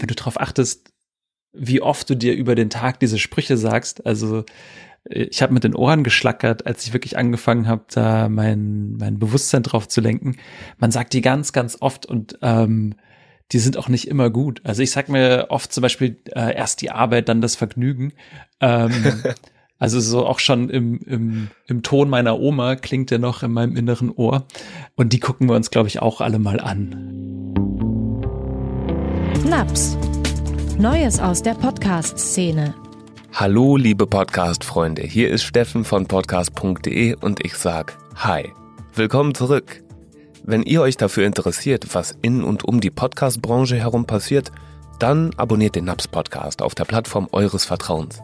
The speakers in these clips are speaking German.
wenn du darauf achtest, wie oft du dir über den Tag diese Sprüche sagst, also äh, ich habe mit den Ohren geschlackert, als ich wirklich angefangen habe, da mein, mein Bewusstsein drauf zu lenken. Man sagt die ganz, ganz oft und ähm, die sind auch nicht immer gut. Also ich sag mir oft zum Beispiel äh, erst die Arbeit, dann das Vergnügen. Ähm, also so auch schon im, im, im Ton meiner Oma klingt der noch in meinem inneren Ohr. Und die gucken wir uns, glaube ich, auch alle mal an. Naps. Neues aus der Podcast-Szene. Hallo, liebe Podcast-Freunde. Hier ist Steffen von podcast.de und ich sag Hi. Willkommen zurück. Wenn ihr euch dafür interessiert, was in und um die Podcast-Branche herum passiert, dann abonniert den Naps Podcast auf der Plattform eures Vertrauens.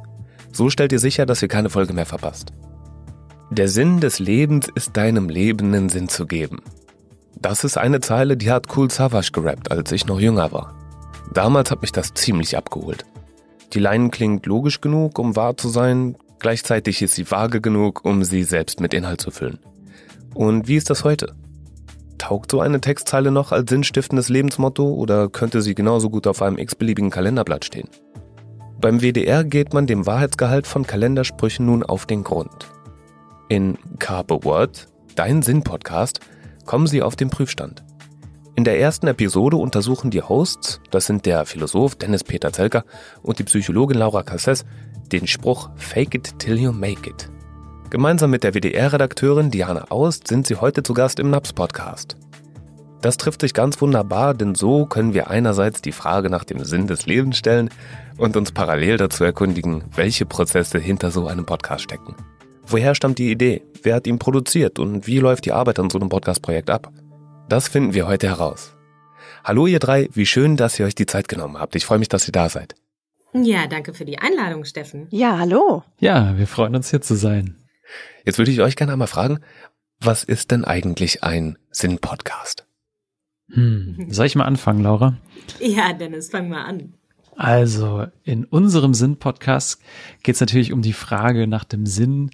So stellt ihr sicher, dass ihr keine Folge mehr verpasst. Der Sinn des Lebens ist deinem Leben einen Sinn zu geben. Das ist eine Zeile, die hat Cool Savage gerappt, als ich noch jünger war. Damals hat mich das ziemlich abgeholt. Die Line klingt logisch genug, um wahr zu sein, gleichzeitig ist sie vage genug, um sie selbst mit Inhalt zu füllen. Und wie ist das heute? Taugt so eine Textzeile noch als sinnstiftendes Lebensmotto oder könnte sie genauso gut auf einem x-beliebigen Kalenderblatt stehen? Beim WDR geht man dem Wahrheitsgehalt von Kalendersprüchen nun auf den Grund. In Carpe Word, dein Sinn-Podcast, kommen sie auf den Prüfstand. In der ersten Episode untersuchen die Hosts, das sind der Philosoph Dennis Peter Zelker und die Psychologin Laura Casses, den Spruch Fake it till you make it. Gemeinsam mit der WDR-Redakteurin Diana Aust sind sie heute zu Gast im NAPS-Podcast. Das trifft sich ganz wunderbar, denn so können wir einerseits die Frage nach dem Sinn des Lebens stellen und uns parallel dazu erkundigen, welche Prozesse hinter so einem Podcast stecken. Woher stammt die Idee? Wer hat ihn produziert? Und wie läuft die Arbeit an so einem Podcast-Projekt ab? Das finden wir heute heraus. Hallo ihr drei, wie schön, dass ihr euch die Zeit genommen habt. Ich freue mich, dass ihr da seid. Ja, danke für die Einladung, Steffen. Ja, hallo. Ja, wir freuen uns hier zu sein. Jetzt würde ich euch gerne einmal fragen, was ist denn eigentlich ein Sinn-Podcast? Hm. Soll ich mal anfangen, Laura? Ja, Dennis, fang mal an. Also, in unserem Sinn-Podcast geht es natürlich um die Frage nach dem Sinn,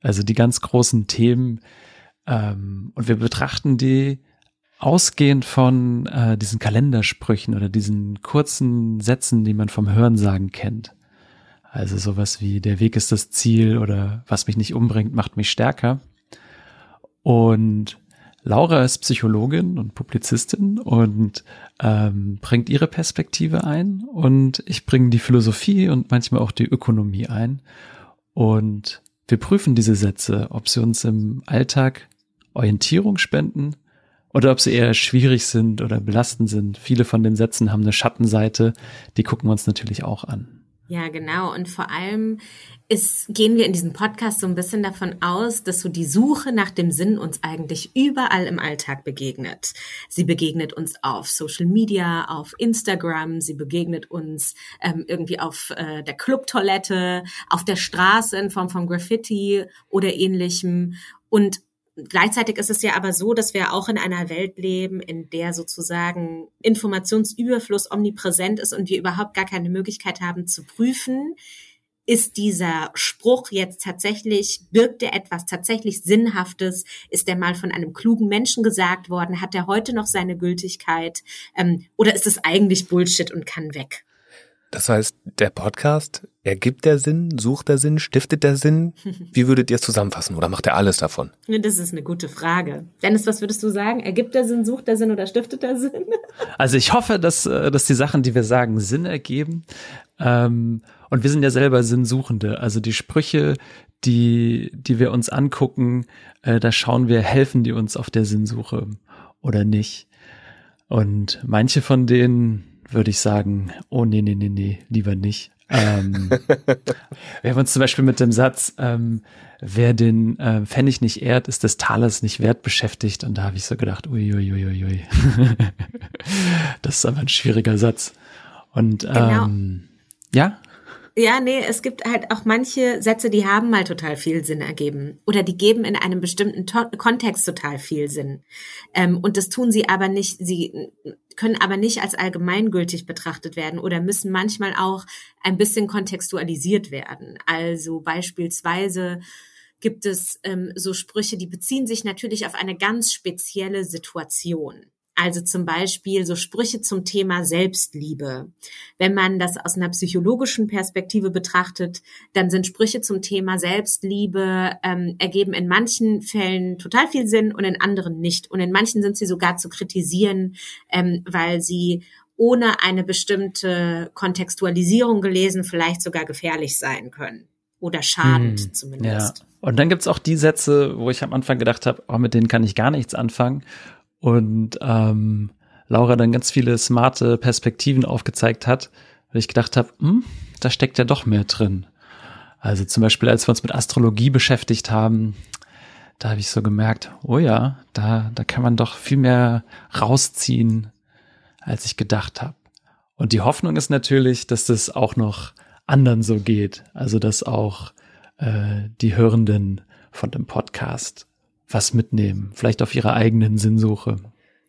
also die ganz großen Themen, ähm, und wir betrachten die ausgehend von äh, diesen Kalendersprüchen oder diesen kurzen Sätzen, die man vom Hörensagen kennt. Also sowas wie der Weg ist das Ziel oder was mich nicht umbringt, macht mich stärker. Und Laura ist Psychologin und Publizistin und ähm, bringt ihre Perspektive ein und ich bringe die Philosophie und manchmal auch die Ökonomie ein. Und wir prüfen diese Sätze, ob sie uns im Alltag Orientierung spenden oder ob sie eher schwierig sind oder belastend sind. Viele von den Sätzen haben eine Schattenseite, die gucken wir uns natürlich auch an. Ja, genau. Und vor allem ist, gehen wir in diesem Podcast so ein bisschen davon aus, dass so die Suche nach dem Sinn uns eigentlich überall im Alltag begegnet. Sie begegnet uns auf Social Media, auf Instagram, sie begegnet uns ähm, irgendwie auf äh, der Clubtoilette, auf der Straße in Form von Graffiti oder ähnlichem. Und Gleichzeitig ist es ja aber so, dass wir auch in einer Welt leben, in der sozusagen Informationsüberfluss omnipräsent ist und wir überhaupt gar keine Möglichkeit haben zu prüfen, ist dieser Spruch jetzt tatsächlich, birgt er etwas tatsächlich Sinnhaftes? Ist er mal von einem klugen Menschen gesagt worden? Hat er heute noch seine Gültigkeit? Ähm, oder ist es eigentlich Bullshit und kann weg? Das heißt, der Podcast, ergibt der Sinn, sucht der Sinn, stiftet der Sinn? Wie würdet ihr es zusammenfassen oder macht er alles davon? Das ist eine gute Frage. Dennis, was würdest du sagen? Ergibt der Sinn, sucht der Sinn oder stiftet der Sinn? Also ich hoffe, dass, äh, dass die Sachen, die wir sagen, Sinn ergeben. Ähm, und wir sind ja selber Sinnsuchende. Also die Sprüche, die, die wir uns angucken, äh, da schauen wir, helfen die uns auf der Sinnsuche oder nicht. Und manche von denen würde ich sagen, oh nee, nee, nee, nee, lieber nicht. ähm, wir haben uns zum Beispiel mit dem Satz, ähm, wer den äh, Pfennig nicht ehrt, ist des Talers nicht wert beschäftigt. Und da habe ich so gedacht, uiuiuiui. Ui, ui, ui. das ist aber ein schwieriger Satz. Und genau. ähm, ja, ja, nee, es gibt halt auch manche Sätze, die haben mal total viel Sinn ergeben. Oder die geben in einem bestimmten to Kontext total viel Sinn. Ähm, und das tun sie aber nicht, sie können aber nicht als allgemeingültig betrachtet werden oder müssen manchmal auch ein bisschen kontextualisiert werden. Also beispielsweise gibt es ähm, so Sprüche, die beziehen sich natürlich auf eine ganz spezielle Situation. Also zum Beispiel so Sprüche zum Thema Selbstliebe. Wenn man das aus einer psychologischen Perspektive betrachtet, dann sind Sprüche zum Thema Selbstliebe ähm, ergeben in manchen Fällen total viel Sinn und in anderen nicht. Und in manchen sind sie sogar zu kritisieren, ähm, weil sie ohne eine bestimmte Kontextualisierung gelesen vielleicht sogar gefährlich sein können oder schadend hm, zumindest. Ja. Und dann gibt's auch die Sätze, wo ich am Anfang gedacht habe, oh, mit denen kann ich gar nichts anfangen und ähm, Laura dann ganz viele smarte Perspektiven aufgezeigt hat, weil ich gedacht habe, hm, da steckt ja doch mehr drin. Also zum Beispiel, als wir uns mit Astrologie beschäftigt haben, da habe ich so gemerkt, oh ja, da, da kann man doch viel mehr rausziehen, als ich gedacht habe. Und die Hoffnung ist natürlich, dass das auch noch anderen so geht. Also dass auch äh, die Hörenden von dem Podcast was mitnehmen, vielleicht auf ihrer eigenen Sinnsuche.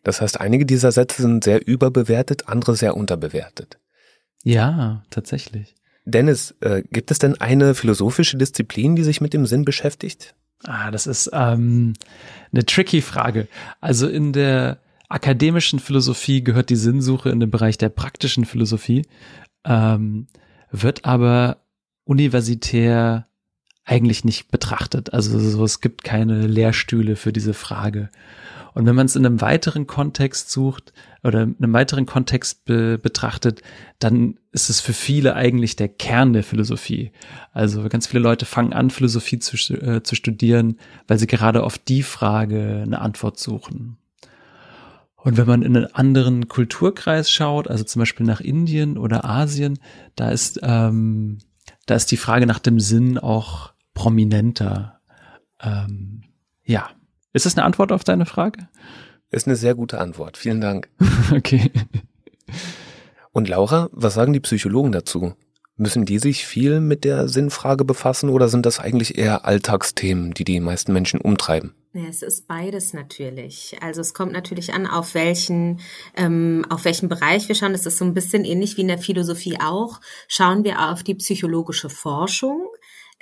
Das heißt, einige dieser Sätze sind sehr überbewertet, andere sehr unterbewertet. Ja, tatsächlich. Dennis, äh, gibt es denn eine philosophische Disziplin, die sich mit dem Sinn beschäftigt? Ah, das ist ähm, eine tricky Frage. Also in der akademischen Philosophie gehört die Sinnsuche in den Bereich der praktischen Philosophie, ähm, wird aber universitär eigentlich nicht betrachtet. Also so, es gibt keine Lehrstühle für diese Frage. Und wenn man es in einem weiteren Kontext sucht oder in einem weiteren Kontext be betrachtet, dann ist es für viele eigentlich der Kern der Philosophie. Also ganz viele Leute fangen an, Philosophie zu, äh, zu studieren, weil sie gerade auf die Frage eine Antwort suchen. Und wenn man in einen anderen Kulturkreis schaut, also zum Beispiel nach Indien oder Asien, da ist, ähm, da ist die Frage nach dem Sinn auch prominenter. Ähm, ja. Ist das eine Antwort auf deine Frage? Ist eine sehr gute Antwort. Vielen Dank. okay. Und Laura, was sagen die Psychologen dazu? Müssen die sich viel mit der Sinnfrage befassen oder sind das eigentlich eher Alltagsthemen, die die meisten Menschen umtreiben? Ja, es ist beides natürlich. Also es kommt natürlich an, auf welchen, ähm, auf welchen Bereich wir schauen. Das ist so ein bisschen ähnlich wie in der Philosophie auch. Schauen wir auf die psychologische Forschung.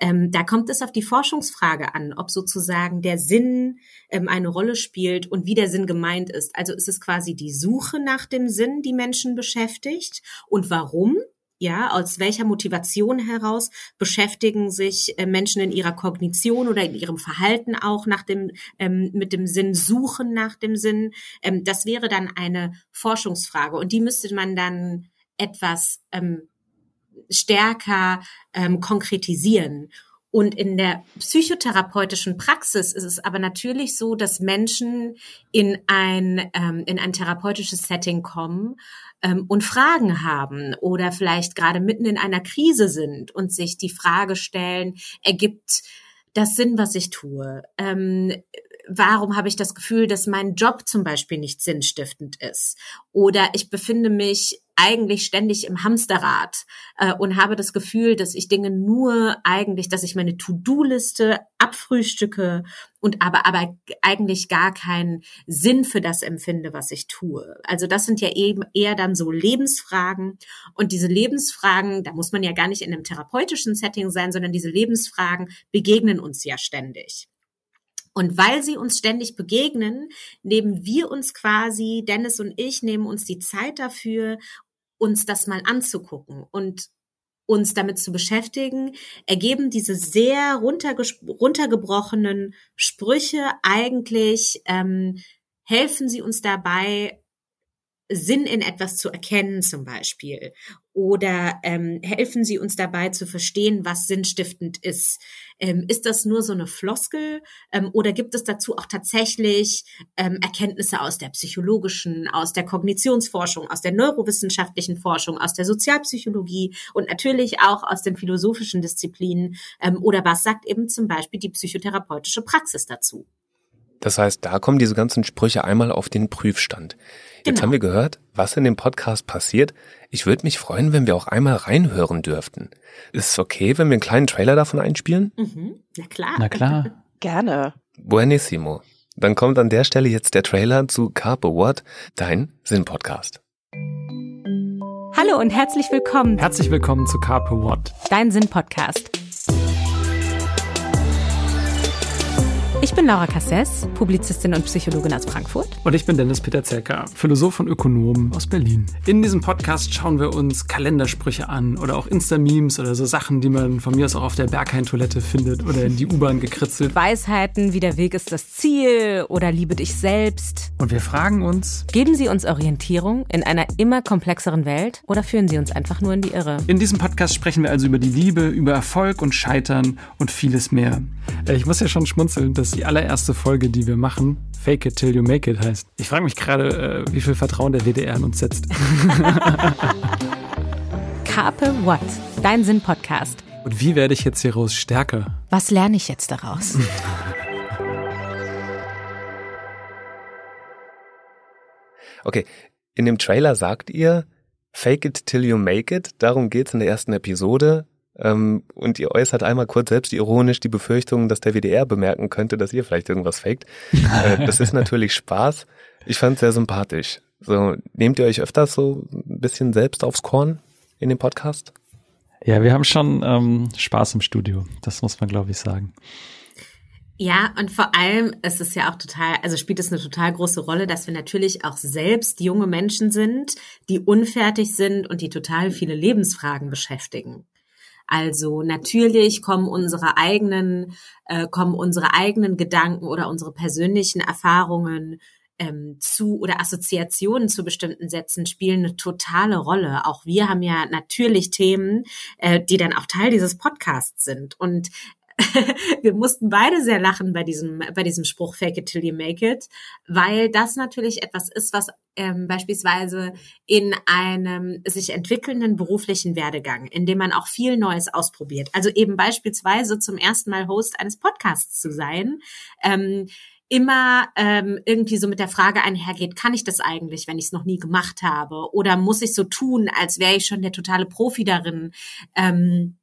Ähm, da kommt es auf die Forschungsfrage an, ob sozusagen der Sinn ähm, eine Rolle spielt und wie der Sinn gemeint ist. Also ist es quasi die Suche nach dem Sinn, die Menschen beschäftigt und warum? Ja, aus welcher Motivation heraus beschäftigen sich äh, Menschen in ihrer Kognition oder in ihrem Verhalten auch nach dem, ähm, mit dem Sinn, suchen nach dem Sinn? Ähm, das wäre dann eine Forschungsfrage und die müsste man dann etwas ähm, stärker ähm, konkretisieren. Und in der psychotherapeutischen Praxis ist es aber natürlich so, dass Menschen in ein, ähm, in ein therapeutisches Setting kommen ähm, und Fragen haben oder vielleicht gerade mitten in einer Krise sind und sich die Frage stellen, ergibt das Sinn, was ich tue? Ähm, warum habe ich das Gefühl, dass mein Job zum Beispiel nicht sinnstiftend ist? Oder ich befinde mich eigentlich ständig im Hamsterrad äh, und habe das Gefühl, dass ich Dinge nur eigentlich, dass ich meine To-Do-Liste abfrühstücke und aber aber eigentlich gar keinen Sinn für das empfinde, was ich tue. Also das sind ja eben eher dann so Lebensfragen und diese Lebensfragen, da muss man ja gar nicht in einem therapeutischen Setting sein, sondern diese Lebensfragen begegnen uns ja ständig. Und weil sie uns ständig begegnen, nehmen wir uns quasi, Dennis und ich, nehmen uns die Zeit dafür, uns das mal anzugucken und uns damit zu beschäftigen, ergeben diese sehr runtergebrochenen Sprüche eigentlich, ähm, helfen sie uns dabei, Sinn in etwas zu erkennen zum Beispiel oder ähm, helfen Sie uns dabei zu verstehen, was sinnstiftend ist. Ähm, ist das nur so eine Floskel ähm, oder gibt es dazu auch tatsächlich ähm, Erkenntnisse aus der psychologischen, aus der Kognitionsforschung, aus der neurowissenschaftlichen Forschung, aus der Sozialpsychologie und natürlich auch aus den philosophischen Disziplinen ähm, oder was sagt eben zum Beispiel die psychotherapeutische Praxis dazu? Das heißt, da kommen diese ganzen Sprüche einmal auf den Prüfstand. Jetzt genau. haben wir gehört, was in dem Podcast passiert. Ich würde mich freuen, wenn wir auch einmal reinhören dürften. Ist es okay, wenn wir einen kleinen Trailer davon einspielen? Mhm. Na klar. Na klar. Gerne. Buenissimo. Dann kommt an der Stelle jetzt der Trailer zu Carpe What, dein Sinn-Podcast. Hallo und herzlich willkommen. Herzlich willkommen zu Carpe What, dein Sinn-Podcast. Ich bin Laura Cassess, Publizistin und Psychologin aus Frankfurt. Und ich bin Dennis Peter Zelker, Philosoph und Ökonom aus Berlin. In diesem Podcast schauen wir uns Kalendersprüche an oder auch Insta-Memes oder so Sachen, die man von mir aus auch auf der Berghain-Toilette findet oder in die U-Bahn gekritzelt. Weisheiten wie der Weg ist das Ziel oder liebe dich selbst. Und wir fragen uns, Geben Sie uns Orientierung in einer immer komplexeren Welt oder führen Sie uns einfach nur in die Irre? in diesem Podcast sprechen wir also über die Liebe, über Erfolg und Scheitern und vieles mehr. Äh, Ich muss ja schon schmunzeln, dass die allererste Folge, die wir machen, Fake It Till You Make It heißt. Ich frage mich gerade, äh, wie viel Vertrauen der WDR in uns setzt. Carpe What? Dein Sinn-Podcast. Und wie werde ich jetzt hieraus stärker? Was lerne ich jetzt daraus? Okay, in dem Trailer sagt ihr, fake it till you make it. Darum geht's in der ersten Episode. Ähm, und ihr äußert einmal kurz selbst ironisch die Befürchtung, dass der WDR bemerken könnte, dass ihr vielleicht irgendwas faked. äh, das ist natürlich Spaß. Ich fand sehr sympathisch. So, nehmt ihr euch öfters so ein bisschen selbst aufs Korn in dem Podcast? Ja, wir haben schon ähm, Spaß im Studio. Das muss man, glaube ich, sagen. Ja, und vor allem ist es ja auch total, also spielt es eine total große Rolle, dass wir natürlich auch selbst junge Menschen sind, die unfertig sind und die total viele Lebensfragen beschäftigen. Also natürlich kommen unsere eigenen, äh, kommen unsere eigenen Gedanken oder unsere persönlichen Erfahrungen ähm, zu oder Assoziationen zu bestimmten Sätzen spielen eine totale Rolle. Auch wir haben ja natürlich Themen, äh, die dann auch Teil dieses Podcasts sind. Und wir mussten beide sehr lachen bei diesem, bei diesem Spruch Fake it till you make it, weil das natürlich etwas ist, was ähm, beispielsweise in einem sich entwickelnden beruflichen Werdegang, in dem man auch viel Neues ausprobiert. Also eben beispielsweise zum ersten Mal Host eines Podcasts zu sein. Ähm, immer ähm, irgendwie so mit der Frage einhergeht, kann ich das eigentlich, wenn ich es noch nie gemacht habe? Oder muss ich so tun, als wäre ich schon der totale Profi darin? Ähm,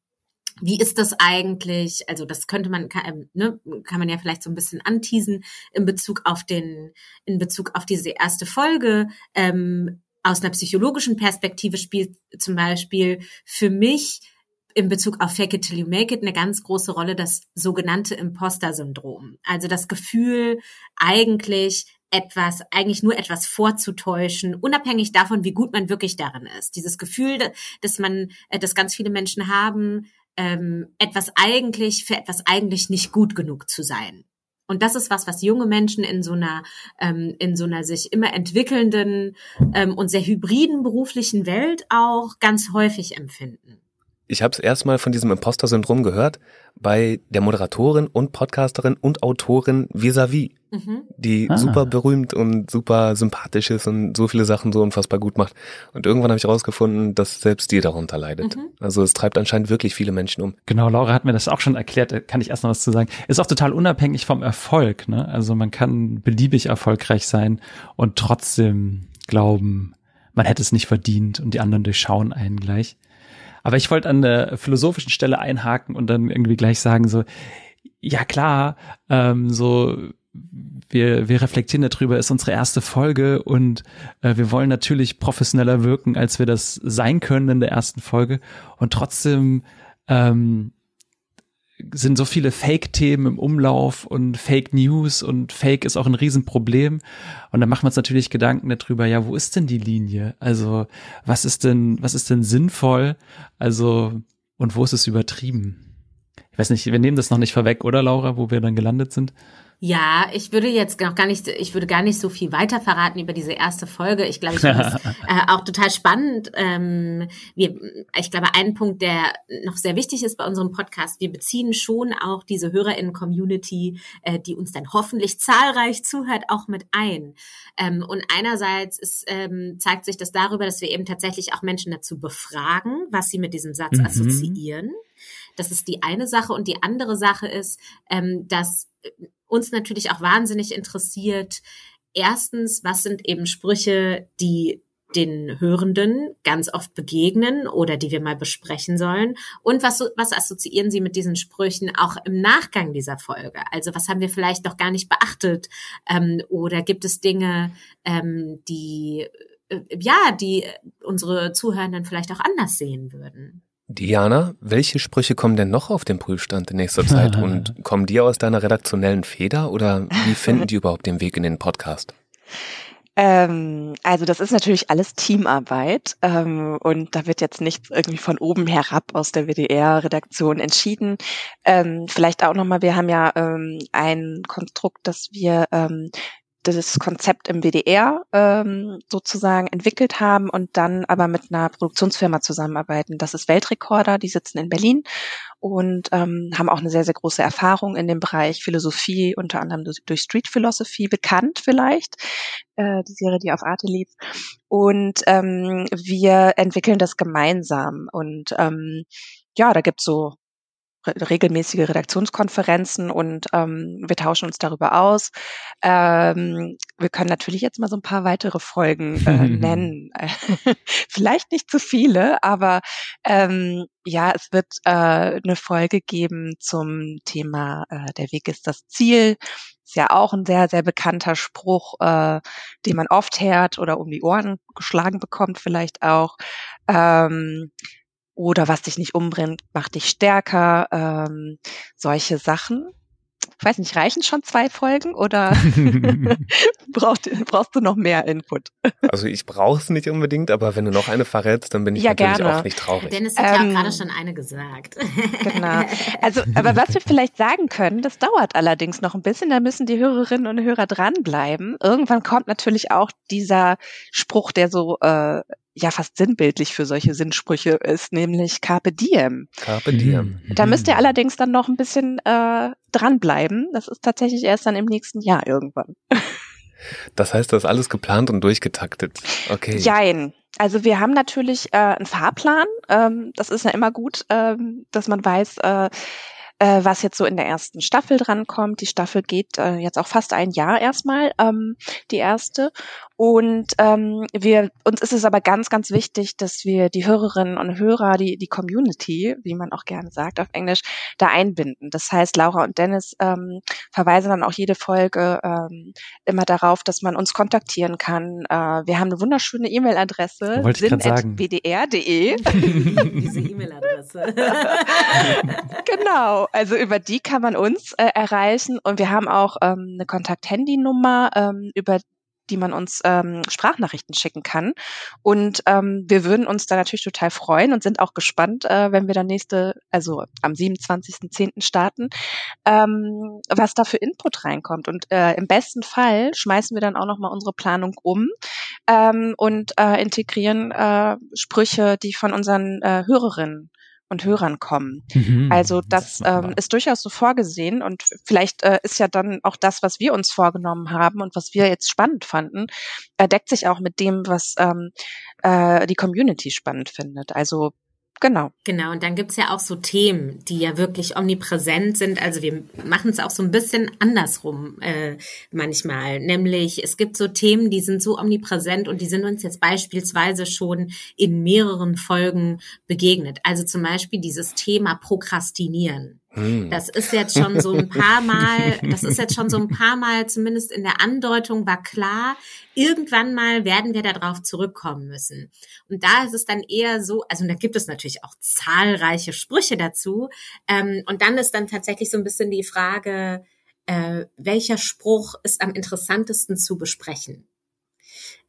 wie ist das eigentlich? Also das könnte man, kann, ne, kann man ja vielleicht so ein bisschen anteasen in Bezug auf den, in Bezug auf diese erste Folge. Ähm, aus einer psychologischen Perspektive spielt zum Beispiel für mich in Bezug auf Fake it till you make it eine ganz große Rolle das sogenannte Imposter-Syndrom. Also das Gefühl, eigentlich etwas, eigentlich nur etwas vorzutäuschen, unabhängig davon, wie gut man wirklich darin ist. Dieses Gefühl, dass man, dass ganz viele Menschen haben, ähm, etwas eigentlich, für etwas eigentlich nicht gut genug zu sein. Und das ist was, was junge Menschen in so einer, ähm, in so einer sich immer entwickelnden ähm, und sehr hybriden beruflichen Welt auch ganz häufig empfinden. Ich habe es erstmal von diesem Imposter-Syndrom gehört bei der Moderatorin und Podcasterin und Autorin Visavi, Mhm. die Ah. super berühmt und super sympathisch ist und so viele Sachen so unfassbar gut macht. Und irgendwann habe ich herausgefunden, dass selbst die darunter leidet. Mhm. Also es treibt anscheinend wirklich viele Menschen um. Genau, Laura hat mir das auch schon erklärt, da kann ich erst noch was zu sagen. Ist auch total unabhängig vom Erfolg, ne? Also man kann beliebig erfolgreich sein und trotzdem glauben, man hätte es nicht verdient und die anderen durchschauen einen gleich. Aber ich wollte an der philosophischen Stelle einhaken und dann irgendwie gleich sagen so, ja klar, ähm, so wir, wir reflektieren darüber, ist unsere erste Folge und äh, wir wollen natürlich professioneller wirken, als wir das sein können in der ersten Folge. Und trotzdem ähm, sind so viele Fake-Themen im Umlauf und Fake News und Fake ist auch ein Riesenproblem. Und dann machen wir uns natürlich Gedanken darüber, ja, wo ist denn die Linie? Also, was ist denn, was ist denn sinnvoll? Also, und wo ist es übertrieben? Ich weiß nicht, wir nehmen das noch nicht vorweg, oder Laura, wo wir dann gelandet sind? Ja, ich würde jetzt noch gar nicht, ich würde gar nicht so viel weiter verraten über diese erste Folge. Ich glaube, ich finde es äh, auch total spannend. Ähm, wir, ich glaube, ein Punkt, der noch sehr wichtig ist bei unserem Podcast, wir beziehen schon auch diese HörerInnen-Community, äh, die uns dann hoffentlich zahlreich zuhört, auch mit ein. Ähm, und einerseits ist, ähm, zeigt sich das darüber, dass wir eben tatsächlich auch Menschen dazu befragen, was sie mit diesem Satz Mhm. assoziieren. Das ist die eine Sache. Und die andere Sache ist, ähm, dass uns natürlich auch wahnsinnig interessiert, erstens, was sind eben Sprüche, die den Hörenden ganz oft begegnen oder die wir mal besprechen sollen? Und was, was assoziieren Sie mit diesen Sprüchen auch im Nachgang dieser Folge? Also was haben wir vielleicht noch gar nicht beachtet? Ähm, oder gibt es Dinge, ähm, die, äh, ja, die unsere Zuhörenden vielleicht auch anders sehen würden? Diana, welche Sprüche kommen denn noch auf den Prüfstand in nächster Zeit und kommen die aus deiner redaktionellen Feder oder wie finden die überhaupt den Weg in den Podcast? Ähm, also das ist natürlich alles Teamarbeit ähm, und da wird jetzt nichts irgendwie von oben herab aus der WDR-Redaktion entschieden. Ähm, vielleicht auch nochmal, wir haben ja ähm, ein Konstrukt, dass wir ähm, das Konzept im WDR ähm, sozusagen entwickelt haben und dann aber mit einer Produktionsfirma zusammenarbeiten. Das ist Weltrekorder, die sitzen in Berlin und ähm, haben auch eine sehr, sehr große Erfahrung in dem Bereich Philosophie, unter anderem durch Street Philosophy bekannt vielleicht, äh, die Serie, die auf Arte lief. Und ähm, wir entwickeln das gemeinsam und ähm, ja, da gibt's so regelmäßige Redaktionskonferenzen und ähm, wir tauschen uns darüber aus. Ähm, wir können natürlich jetzt mal so ein paar weitere Folgen äh, nennen. Vielleicht nicht zu viele, aber ähm, ja, es wird äh, eine Folge geben zum Thema äh, Der Weg ist das Ziel. Ist ja auch ein sehr, sehr bekannter Spruch, äh, den man oft hört oder um die Ohren geschlagen bekommt vielleicht auch. Ähm, oder was dich nicht umbringt, macht dich stärker, ähm, solche Sachen. Ich weiß nicht, reichen schon zwei Folgen oder brauchst, brauchst du noch mehr Input? Also ich brauche es nicht unbedingt, aber wenn du noch eine verrätst, dann bin ich ja, natürlich gerne. auch nicht traurig. Dennis hat ähm, ja gerade schon eine gesagt. genau. Also, aber was wir vielleicht sagen können, das dauert allerdings noch ein bisschen, da müssen die Hörerinnen und Hörer dranbleiben. Irgendwann kommt natürlich auch dieser Spruch, der so äh, ja fast sinnbildlich für solche Sinnsprüche ist, nämlich Carpe Diem. Carpe Diem. Da müsst ihr allerdings dann noch ein bisschen äh, dranbleiben. Das ist tatsächlich erst dann im nächsten Jahr irgendwann. Das heißt, das ist alles geplant und durchgetaktet. Okay. Jein. Also wir haben natürlich äh, einen Fahrplan. Ähm, das ist ja immer gut, ähm, dass man weiß, äh, äh, was jetzt so in der ersten Staffel drankommt. Die Staffel geht äh, jetzt auch fast ein Jahr erstmal, ähm, die erste. Und ähm, wir, uns ist es aber ganz, ganz wichtig, dass wir die Hörerinnen und Hörer, die, die Community, wie man auch gerne sagt auf Englisch, da einbinden. Das heißt, Laura und Dennis ähm, verweisen dann auch jede Folge ähm, immer darauf, dass man uns kontaktieren kann. Äh, wir haben eine wunderschöne E-Mail-Adresse, sin.bdr.de. Diese E-Mail-Adresse. genau, also über die kann man uns äh, erreichen und wir haben auch ähm, eine Kontakt-Handy-Nummer, ähm, über die man uns ähm, Sprachnachrichten schicken kann. Und ähm, wir würden uns da natürlich total freuen und sind auch gespannt, äh, wenn wir dann nächste, also am 27.10. starten, ähm, was da für Input reinkommt. Und äh, im besten Fall schmeißen wir dann auch nochmal unsere Planung um ähm, und äh, integrieren äh, Sprüche, die von unseren äh, Hörerinnen und Hörern kommen. Mhm, also das, das ähm, ist durchaus so vorgesehen und vielleicht äh, ist ja dann auch das, was wir uns vorgenommen haben und was wir jetzt spannend fanden, äh, deckt sich auch mit dem, was ähm, äh, die Community spannend findet. Also Genau. Genau, und dann gibt's ja auch so Themen, die ja wirklich omnipräsent sind. Also wir machen es auch so ein bisschen andersrum äh, manchmal. Nämlich, es gibt so Themen, die sind so omnipräsent und die sind uns jetzt beispielsweise schon in mehreren Folgen begegnet. Also zum Beispiel dieses Thema Prokrastinieren. Hm. Das ist jetzt schon so ein paar Mal, das ist jetzt schon so ein paar Mal, zumindest in der Andeutung war klar, irgendwann mal werden wir darauf zurückkommen müssen. Und da ist es dann eher so, also da gibt es natürlich auch zahlreiche Sprüche dazu. Ähm, und dann ist dann tatsächlich so ein bisschen die Frage, äh, welcher Spruch ist am interessantesten zu besprechen?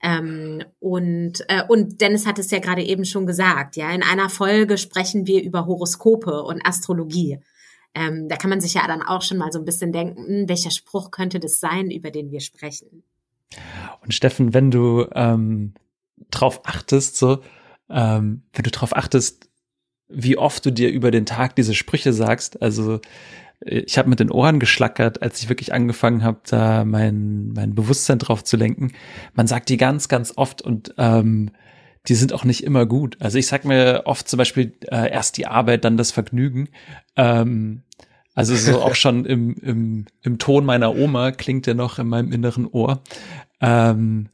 Ähm, und, äh, und Dennis hat es ja gerade eben schon gesagt, ja, in einer Folge sprechen wir über Horoskope und Astrologie. Ähm, da kann man sich ja dann auch schon mal so ein bisschen denken, hm, welcher Spruch könnte das sein, über den wir sprechen. Und Steffen, wenn du ähm, drauf achtest, so, ähm, wenn du drauf achtest, wie oft du dir über den Tag diese Sprüche sagst, also ich habe mit den Ohren geschlackert, als ich wirklich angefangen habe, da mein, mein Bewusstsein drauf zu lenken. Man sagt die ganz, ganz oft und ähm, die sind auch nicht immer gut. Also ich sag mir oft zum Beispiel äh, erst die Arbeit, dann das Vergnügen. Ähm, also so auch schon im, im, im Ton meiner Oma klingt der noch in meinem inneren Ohr. Ähm,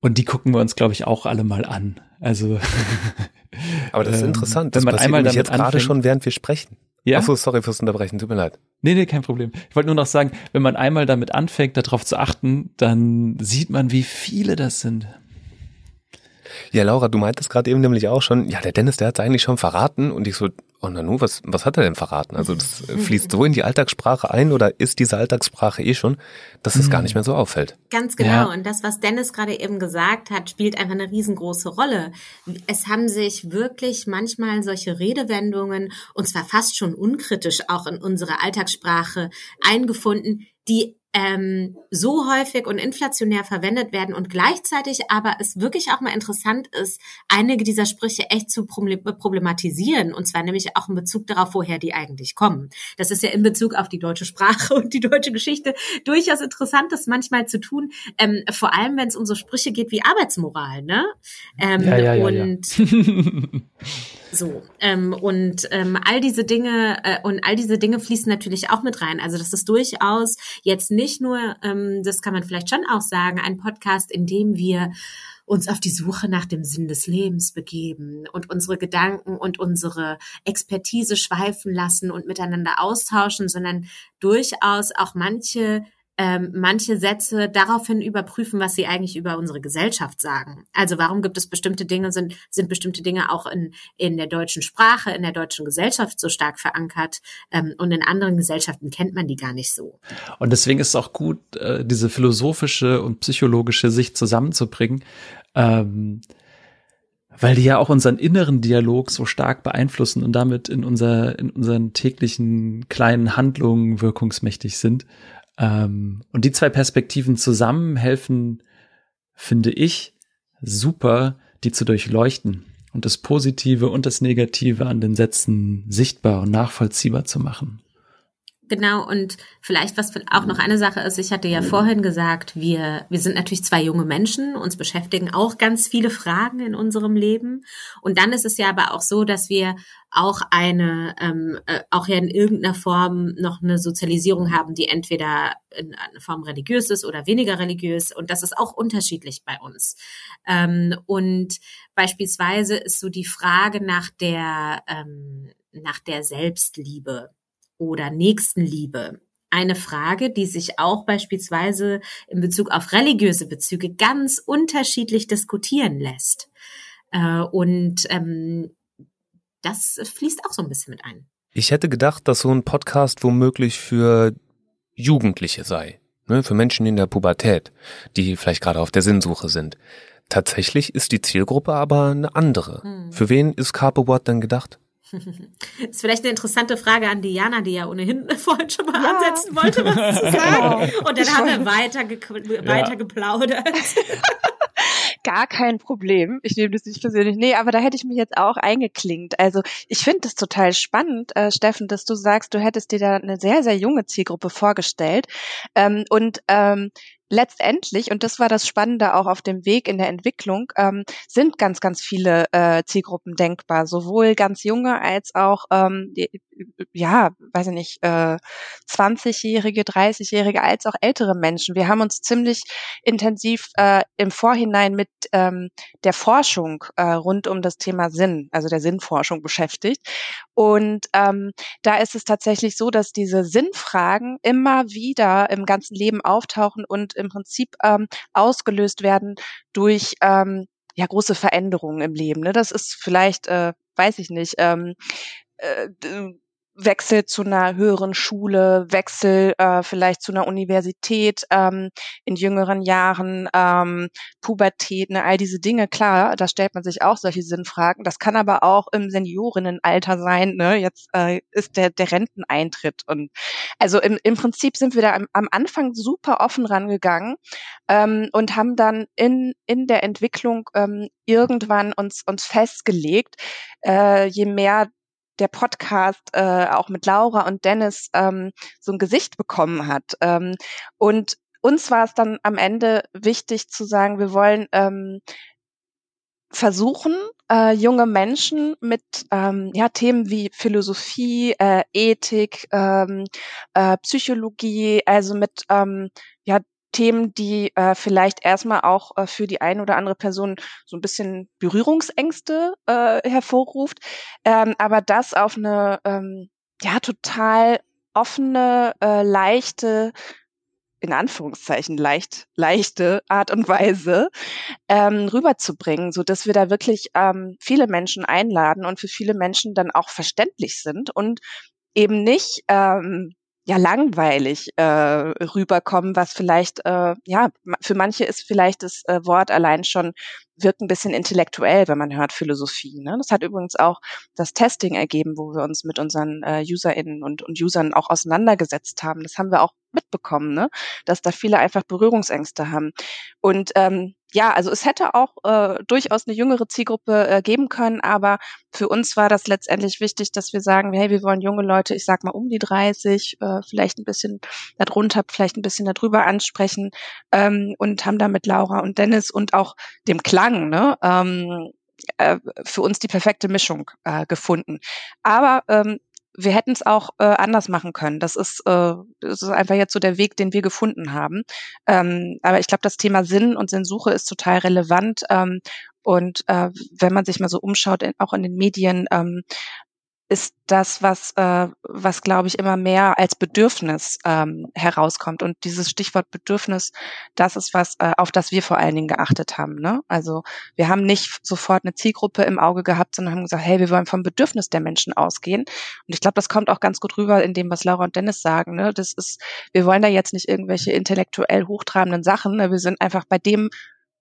und die gucken wir uns, glaube ich, auch alle mal an. Also. Aber das ist ähm, interessant. Das wenn man einmal damit jetzt gerade schon, während wir sprechen. Ja. Ach so, sorry fürs Unterbrechen, tut mir leid. Nee, nee, kein Problem. Ich wollte nur noch sagen, wenn man einmal damit anfängt, darauf zu achten, dann sieht man, wie viele das sind. Ja, Laura, du meintest gerade eben nämlich auch schon, ja, der Dennis, der hat es eigentlich schon verraten und ich so, oh Nanu, was, was hat er denn verraten? Also das fließt so in die Alltagssprache ein oder ist diese Alltagssprache eh schon, dass es mhm. gar nicht mehr so auffällt. Ganz genau. Ja. Und das, was Dennis gerade eben gesagt hat, spielt einfach eine riesengroße Rolle. Es haben sich wirklich manchmal solche Redewendungen, und zwar fast schon unkritisch auch in unsere Alltagssprache eingefunden, die ähm, so häufig und inflationär verwendet werden und gleichzeitig aber es wirklich auch mal interessant ist, einige dieser Sprüche echt zu problematisieren und zwar nämlich auch in Bezug darauf, woher die eigentlich kommen. Das ist ja in Bezug auf die deutsche Sprache und die deutsche Geschichte durchaus interessant, das manchmal zu tun, ähm, vor allem wenn es um so Sprüche geht wie Arbeitsmoral, ne? Ähm, ja, ja, ja, und ja. So, ähm, und ähm, all diese Dinge äh, und all diese Dinge fließen natürlich auch mit rein. Also das ist durchaus jetzt nicht nur, ähm, das kann man vielleicht schon auch sagen, ein Podcast, in dem wir uns auf die Suche nach dem Sinn des Lebens begeben und unsere Gedanken und unsere Expertise schweifen lassen und miteinander austauschen, sondern durchaus auch manche ähm, manche Sätze daraufhin überprüfen, was sie eigentlich über unsere Gesellschaft sagen. Also warum gibt es bestimmte Dinge, sind, sind bestimmte Dinge auch in, in der deutschen Sprache, in der deutschen Gesellschaft so stark verankert ähm, und in anderen Gesellschaften kennt man die gar nicht so. Und deswegen ist es auch gut, äh, diese philosophische und psychologische Sicht zusammenzubringen. Ähm, weil die ja auch unseren inneren Dialog so stark beeinflussen und damit in unser in unseren täglichen kleinen Handlungen wirkungsmächtig sind. Ähm, und die zwei Perspektiven zusammen helfen, finde ich, super, die zu durchleuchten und das Positive und das Negative an den Sätzen sichtbar und nachvollziehbar zu machen. Genau, und vielleicht was auch noch eine Sache ist, ich hatte ja vorhin gesagt, wir, wir sind natürlich zwei junge Menschen, uns beschäftigen auch ganz viele Fragen in unserem Leben. Und dann ist es ja aber auch so, dass wir auch eine, ähm, äh, auch ja in irgendeiner Form noch eine Sozialisierung haben, die entweder in einer Form religiös ist oder weniger religiös. Und das ist auch unterschiedlich bei uns. Ähm, und beispielsweise ist so die Frage nach der, ähm, nach der Selbstliebe oder Nächstenliebe. Eine Frage, die sich auch beispielsweise in Bezug auf religiöse Bezüge ganz unterschiedlich diskutieren lässt. Äh, und ähm, das fließt auch so ein bisschen mit ein. Ich hätte gedacht, dass so ein Podcast womöglich für Jugendliche sei, ne, für Menschen in der Pubertät, die vielleicht gerade auf der Sinnsuche sind. Tatsächlich ist die Zielgruppe aber eine andere. Hm. Für wen ist Carpe What denn gedacht? Das ist vielleicht eine interessante Frage an Diana, die ja ohnehin vorhin schon mal ja. ansetzen wollte, was zu sagen. Genau. Und dann haben wir weiter, ge ja. weiter geplaudert. Gar kein Problem. Ich nehme das nicht persönlich. Nee, aber da hätte ich mich jetzt auch eingeklingt. Also ich finde es total spannend, äh, Steffen, dass du sagst, du hättest dir da eine sehr, sehr junge Zielgruppe vorgestellt. Ähm, und ähm, letztendlich, und das war das Spannende auch auf dem Weg in der Entwicklung, ähm, sind ganz, ganz viele äh, Zielgruppen denkbar, sowohl ganz junge als auch, ähm, ja, weiß ich nicht, äh, 20-Jährige, 30-Jährige, als auch ältere Menschen. Wir haben uns ziemlich intensiv äh, im Vorhinein mit ähm, der Forschung äh, rund um das Thema Sinn, also der Sinnforschung beschäftigt. Und ähm, da ist es tatsächlich so, dass diese Sinnfragen immer wieder im ganzen Leben auftauchen und im Prinzip ähm, ausgelöst werden durch ähm, ja große Veränderungen im Leben. Ne? Das ist vielleicht, äh, weiß ich nicht, ähm, äh, Wechsel zu einer höheren Schule, Wechsel äh, vielleicht zu einer Universität ähm, in jüngeren Jahren, ähm, Pubertät, ne, all diese Dinge, klar, da stellt man sich auch solche Sinnfragen. Das kann aber auch im Seniorinnenalter sein, ne? Jetzt äh, ist der, der Renteneintritt. Und also im, im Prinzip sind wir da am, am Anfang super offen rangegangen ähm, und haben dann in, in der Entwicklung ähm, irgendwann uns, uns festgelegt, äh, je mehr der Podcast äh, auch mit Laura und Dennis ähm, so ein Gesicht bekommen hat. Ähm, und uns war es dann am Ende wichtig zu sagen, wir wollen ähm, versuchen, äh, junge Menschen mit ähm, ja, Themen wie Philosophie, äh, Ethik, ähm, äh, Psychologie, also mit ähm, ja, Themen, die äh, vielleicht erstmal auch äh, für die eine oder andere Person so ein bisschen Berührungsängste äh, hervorruft, ähm, aber das auf eine ähm, ja total offene, äh, leichte, in Anführungszeichen leicht, leichte Art und Weise ähm, rüberzubringen, so dass wir da wirklich ähm, viele Menschen einladen und für viele Menschen dann auch verständlich sind und eben nicht ähm, ja langweilig äh, rüberkommen, was vielleicht äh, ja für manche ist vielleicht das äh, Wort allein schon wirkt ein bisschen intellektuell, wenn man hört Philosophie. Ne? Das hat übrigens auch das Testing ergeben, wo wir uns mit unseren äh, UserInnen und, und Usern auch auseinandergesetzt haben. Das haben wir auch mitbekommen, ne? dass da viele einfach Berührungsängste haben. Und ähm, ja, also es hätte auch äh, durchaus eine jüngere Zielgruppe äh, geben können, aber für uns war das letztendlich wichtig, dass wir sagen, hey, wir wollen junge Leute, ich sag mal um die 30, äh, vielleicht ein bisschen darunter, vielleicht ein bisschen darüber ansprechen ähm, und haben da mit Laura und Dennis und auch dem Klang, ne, ähm, äh, für uns die perfekte Mischung äh, gefunden. Aber ähm, wir hätten es auch äh, anders machen können. Das ist, äh, das ist einfach jetzt so der Weg, den wir gefunden haben. Ähm, aber ich glaube, das Thema Sinn und Sinnsuche ist total relevant. Ähm, und äh, wenn man sich mal so umschaut, in, auch in den Medien, ähm, ist das, was, äh, was glaube ich immer mehr als Bedürfnis ähm, herauskommt. Und dieses Stichwort Bedürfnis, das ist was, äh, auf das wir vor allen Dingen geachtet haben. Ne? Also wir haben nicht sofort eine Zielgruppe im Auge gehabt, sondern haben gesagt, hey, wir wollen vom Bedürfnis der Menschen ausgehen. Und ich glaube, das kommt auch ganz gut rüber in dem, was Laura und Dennis sagen. Ne? Das ist, wir wollen da jetzt nicht irgendwelche intellektuell hochtrabenden Sachen. Ne? Wir sind einfach bei dem,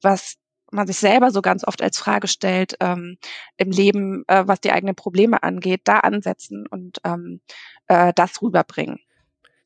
was man sich selber so ganz oft als Frage stellt ähm, im Leben, äh, was die eigenen Probleme angeht, da ansetzen und ähm, äh, das rüberbringen.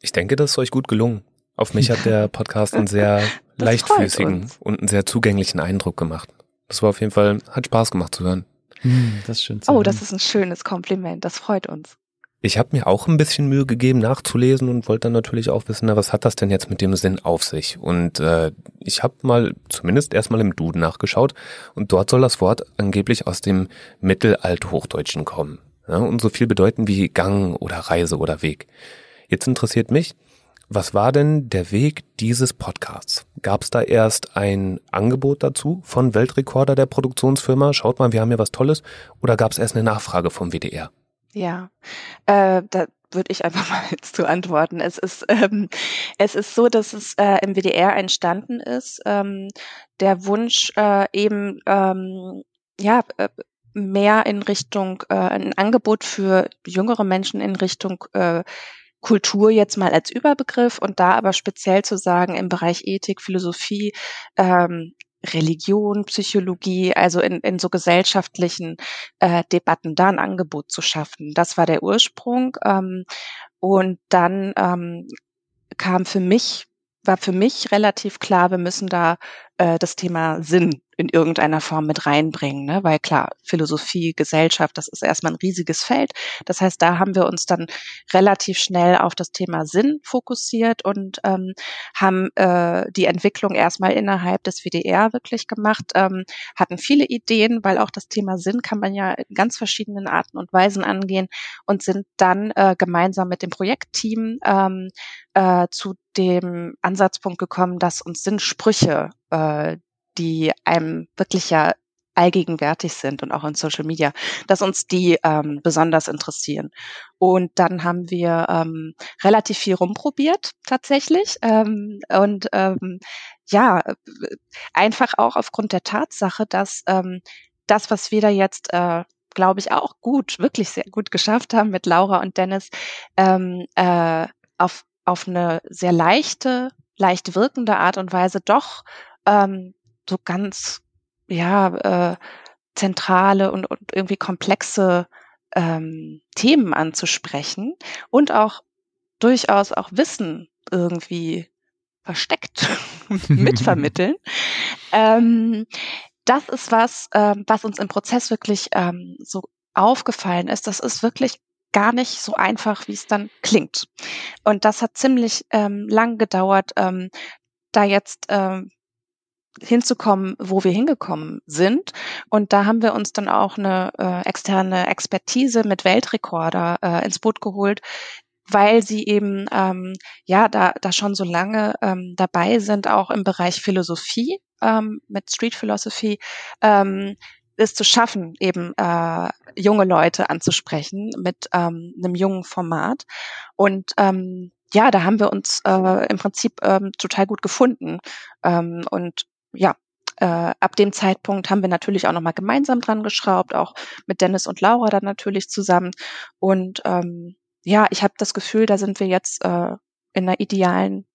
Ich denke, das ist euch gut gelungen. Auf mich hat der Podcast einen sehr leichtfüßigen und einen sehr zugänglichen Eindruck gemacht. Das war auf jeden Fall, hat Spaß gemacht zu hören. Hm, das ist schön zu oh, hören. das ist ein schönes Kompliment. Das freut uns. Ich habe mir auch ein bisschen Mühe gegeben, nachzulesen und wollte dann natürlich auch wissen, na, was hat das denn jetzt mit dem Sinn auf sich? Und äh, ich habe mal zumindest erstmal im Duden nachgeschaut und dort soll das Wort angeblich aus dem Mittelalthochdeutschen kommen ja, und so viel bedeuten wie Gang oder Reise oder Weg. Jetzt interessiert mich, was war denn der Weg dieses Podcasts? Gab es da erst ein Angebot dazu von Weltrekorder der Produktionsfirma? Schaut mal, wir haben hier was Tolles. Oder gab es erst eine Nachfrage vom WDR? Ja, äh, da würde ich einfach mal jetzt zu antworten. Es ist, ähm, es ist so, dass es äh, im WDR entstanden ist, ähm, der Wunsch äh, eben, ähm, ja, äh, mehr in Richtung, äh, ein Angebot für jüngere Menschen in Richtung äh, Kultur jetzt mal als Überbegriff und da aber speziell zu sagen im Bereich Ethik, Philosophie, ähm, Religion, Psychologie, also in, in so gesellschaftlichen äh, Debatten da ein Angebot zu schaffen. Das war der Ursprung. Ähm, und dann ähm, kam für mich, war für mich relativ klar, wir müssen da äh, das Thema Sinn in irgendeiner Form mit reinbringen, ne? weil klar, Philosophie, Gesellschaft, das ist erstmal ein riesiges Feld. Das heißt, da haben wir uns dann relativ schnell auf das Thema Sinn fokussiert und ähm, haben äh, die Entwicklung erstmal innerhalb des WDR wirklich gemacht, ähm, hatten viele Ideen, weil auch das Thema Sinn kann man ja in ganz verschiedenen Arten und Weisen angehen und sind dann äh, gemeinsam mit dem Projektteam ähm, äh, zu dem Ansatzpunkt gekommen, dass uns Sinnsprüche äh, die einem wirklich ja allgegenwärtig sind und auch in Social Media, dass uns die ähm, besonders interessieren. Und dann haben wir ähm, relativ viel rumprobiert tatsächlich ähm, und ähm, ja einfach auch aufgrund der Tatsache, dass ähm, das, was wir da jetzt äh, glaube ich auch gut, wirklich sehr gut geschafft haben mit Laura und Dennis, ähm, äh, auf auf eine sehr leichte, leicht wirkende Art und Weise doch ähm, so ganz ja äh, zentrale und, und irgendwie komplexe ähm, Themen anzusprechen und auch durchaus auch Wissen irgendwie versteckt mitvermitteln. ähm, das ist was, ähm, was uns im Prozess wirklich ähm, so aufgefallen ist. Das ist wirklich gar nicht so einfach, wie es dann klingt. Und das hat ziemlich ähm, lang gedauert, ähm, da jetzt ähm, hinzukommen, wo wir hingekommen sind. Und da haben wir uns dann auch eine äh, externe Expertise mit Weltrekorder äh, ins Boot geholt, weil sie eben ähm, ja da, da schon so lange ähm, dabei sind, auch im Bereich Philosophie ähm, mit Street Philosophy. Ähm, es zu schaffen, eben äh, junge Leute anzusprechen mit ähm, einem jungen Format. Und ähm, ja, da haben wir uns äh, im Prinzip ähm, total gut gefunden. Ähm, und ja, äh, ab dem Zeitpunkt haben wir natürlich auch nochmal gemeinsam dran geschraubt, auch mit Dennis und Laura dann natürlich zusammen. Und ähm, ja, ich habe das Gefühl, da sind wir jetzt äh, in einer idealen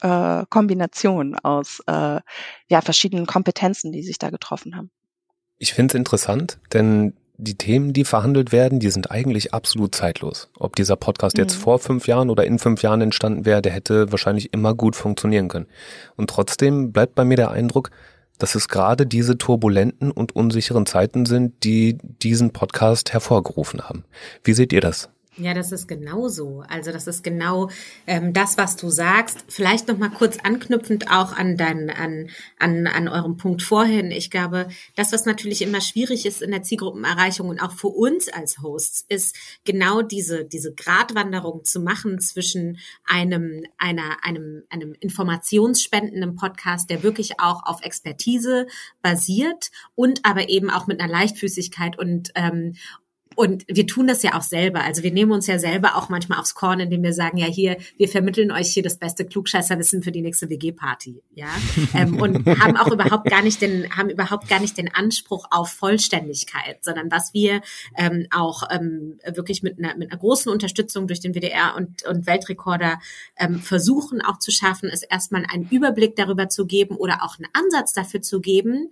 äh, Kombination aus äh, ja, verschiedenen Kompetenzen, die sich da getroffen haben. Ich finde es interessant, denn die Themen, die verhandelt werden, die sind eigentlich absolut zeitlos. Ob dieser Podcast mhm. jetzt vor fünf Jahren oder in fünf Jahren entstanden wäre, der hätte wahrscheinlich immer gut funktionieren können. Und trotzdem bleibt bei mir der Eindruck, dass es gerade diese turbulenten und unsicheren Zeiten sind, die diesen Podcast hervorgerufen haben. Wie seht ihr das? Ja, das ist genau so. Also das ist genau ähm, das, was du sagst. Vielleicht noch mal kurz anknüpfend auch an dein, an, an, an eurem Punkt vorhin. Ich glaube, das, was natürlich immer schwierig ist in der Zielgruppenerreichung und auch für uns als Hosts, ist genau diese diese Gratwanderung zu machen zwischen einem einer einem einem informationsspendenden Podcast, der wirklich auch auf Expertise basiert und aber eben auch mit einer Leichtfüßigkeit und ähm, und wir tun das ja auch selber. Also wir nehmen uns ja selber auch manchmal aufs Korn, indem wir sagen, ja hier, wir vermitteln euch hier das beste Klugscheißerwissen für die nächste WG-Party, ja. ähm, und haben auch überhaupt gar nicht den, haben überhaupt gar nicht den Anspruch auf Vollständigkeit, sondern was wir ähm, auch ähm, wirklich mit einer, mit einer großen Unterstützung durch den WDR und, und Weltrekorder ähm, versuchen auch zu schaffen, ist erstmal einen Überblick darüber zu geben oder auch einen Ansatz dafür zu geben,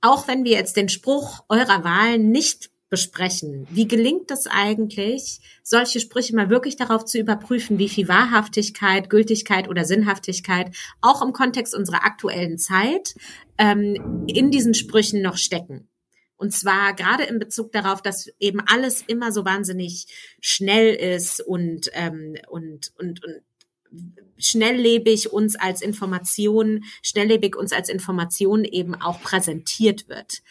auch wenn wir jetzt den Spruch eurer Wahl nicht besprechen. Wie gelingt es eigentlich, solche Sprüche mal wirklich darauf zu überprüfen, wie viel Wahrhaftigkeit, Gültigkeit oder Sinnhaftigkeit auch im Kontext unserer aktuellen Zeit ähm, in diesen Sprüchen noch stecken? Und zwar gerade in Bezug darauf, dass eben alles immer so wahnsinnig schnell ist und, ähm, und, und, und schnelllebig uns als Information, schnelllebig uns als Information eben auch präsentiert wird.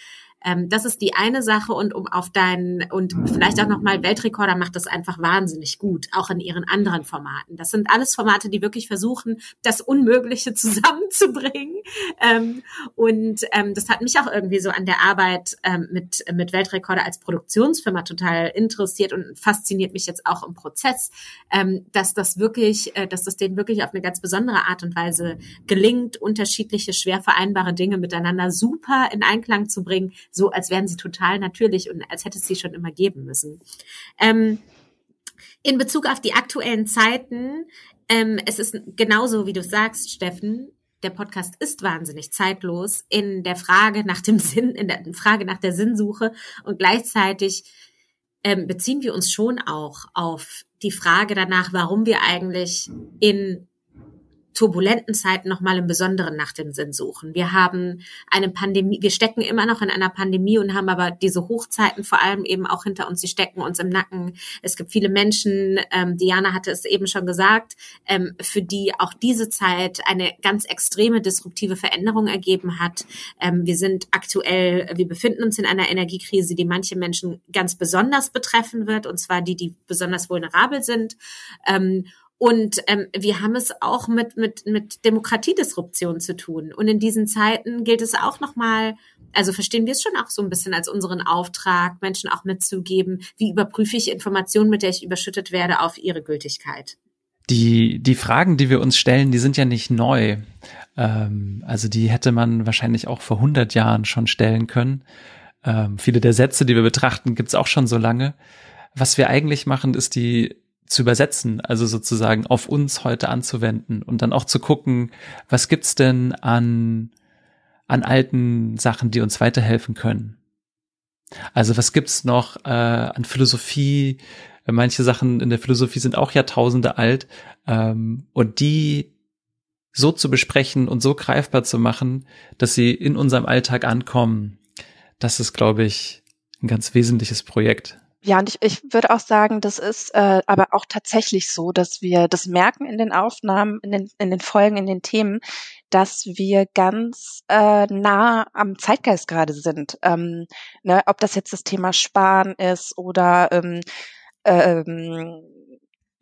Ähm, das ist die eine Sache und um auf deinen und vielleicht auch nochmal Weltrekorder macht das einfach wahnsinnig gut, auch in ihren anderen Formaten. Das sind alles Formate, die wirklich versuchen, das Unmögliche zusammenzubringen. Ähm, und ähm, das hat mich auch irgendwie so an der Arbeit ähm, mit, mit Weltrekorder als Produktionsfirma total interessiert und fasziniert mich jetzt auch im Prozess, ähm, dass das wirklich, äh, dass das denen wirklich auf eine ganz besondere Art und Weise gelingt, unterschiedliche, schwer vereinbare Dinge miteinander super in Einklang zu bringen, so als wären sie total natürlich und als hätte es sie schon immer geben müssen. Ähm, in Bezug auf die aktuellen Zeiten, ähm, es ist genauso, wie du sagst, Steffen, der Podcast ist wahnsinnig zeitlos in der Frage nach dem Sinn, in der Frage nach der Sinnsuche und gleichzeitig ähm, beziehen wir uns schon auch auf die Frage danach, warum wir eigentlich in turbulenten Zeiten nochmal im Besonderen nach dem Sinn suchen. Wir haben eine Pandemie, wir stecken immer noch in einer Pandemie und haben aber diese Hochzeiten vor allem eben auch hinter uns, die stecken uns im Nacken. Es gibt viele Menschen, ähm, Diana hatte es eben schon gesagt, ähm, für die auch diese Zeit eine ganz extreme disruptive Veränderung ergeben hat. Ähm, wir sind aktuell, wir befinden uns in einer Energiekrise, die manche Menschen ganz besonders betreffen wird, und zwar die, die besonders vulnerabel sind. Ähm, und ähm, wir haben es auch mit, mit, mit Demokratiedisruption zu tun. Und in diesen Zeiten gilt es auch nochmal, also verstehen wir es schon auch so ein bisschen als unseren Auftrag, Menschen auch mitzugeben, wie überprüfe ich Informationen, mit der ich überschüttet werde, auf ihre Gültigkeit. Die, die Fragen, die wir uns stellen, die sind ja nicht neu. Ähm, also die hätte man wahrscheinlich auch vor 100 Jahren schon stellen können. Ähm, viele der Sätze, die wir betrachten, gibt's auch schon so lange. Was wir eigentlich machen, ist die zu übersetzen, also sozusagen auf uns heute anzuwenden und dann auch zu gucken, was gibt's denn an, an alten Sachen, die uns weiterhelfen können. Also was gibt's noch äh, an Philosophie? Manche Sachen in der Philosophie sind auch Jahrtausende alt ähm, und die so zu besprechen und so greifbar zu machen, dass sie in unserem Alltag ankommen, das ist, glaube ich, ein ganz wesentliches Projekt. Ja, und ich, ich würde auch sagen, das ist äh, aber auch tatsächlich so, dass wir das merken in den Aufnahmen, in den, in den Folgen, in den Themen, dass wir ganz äh, nah am Zeitgeist gerade sind. Ähm, ne, ob das jetzt das Thema Sparen ist oder ähm, ähm,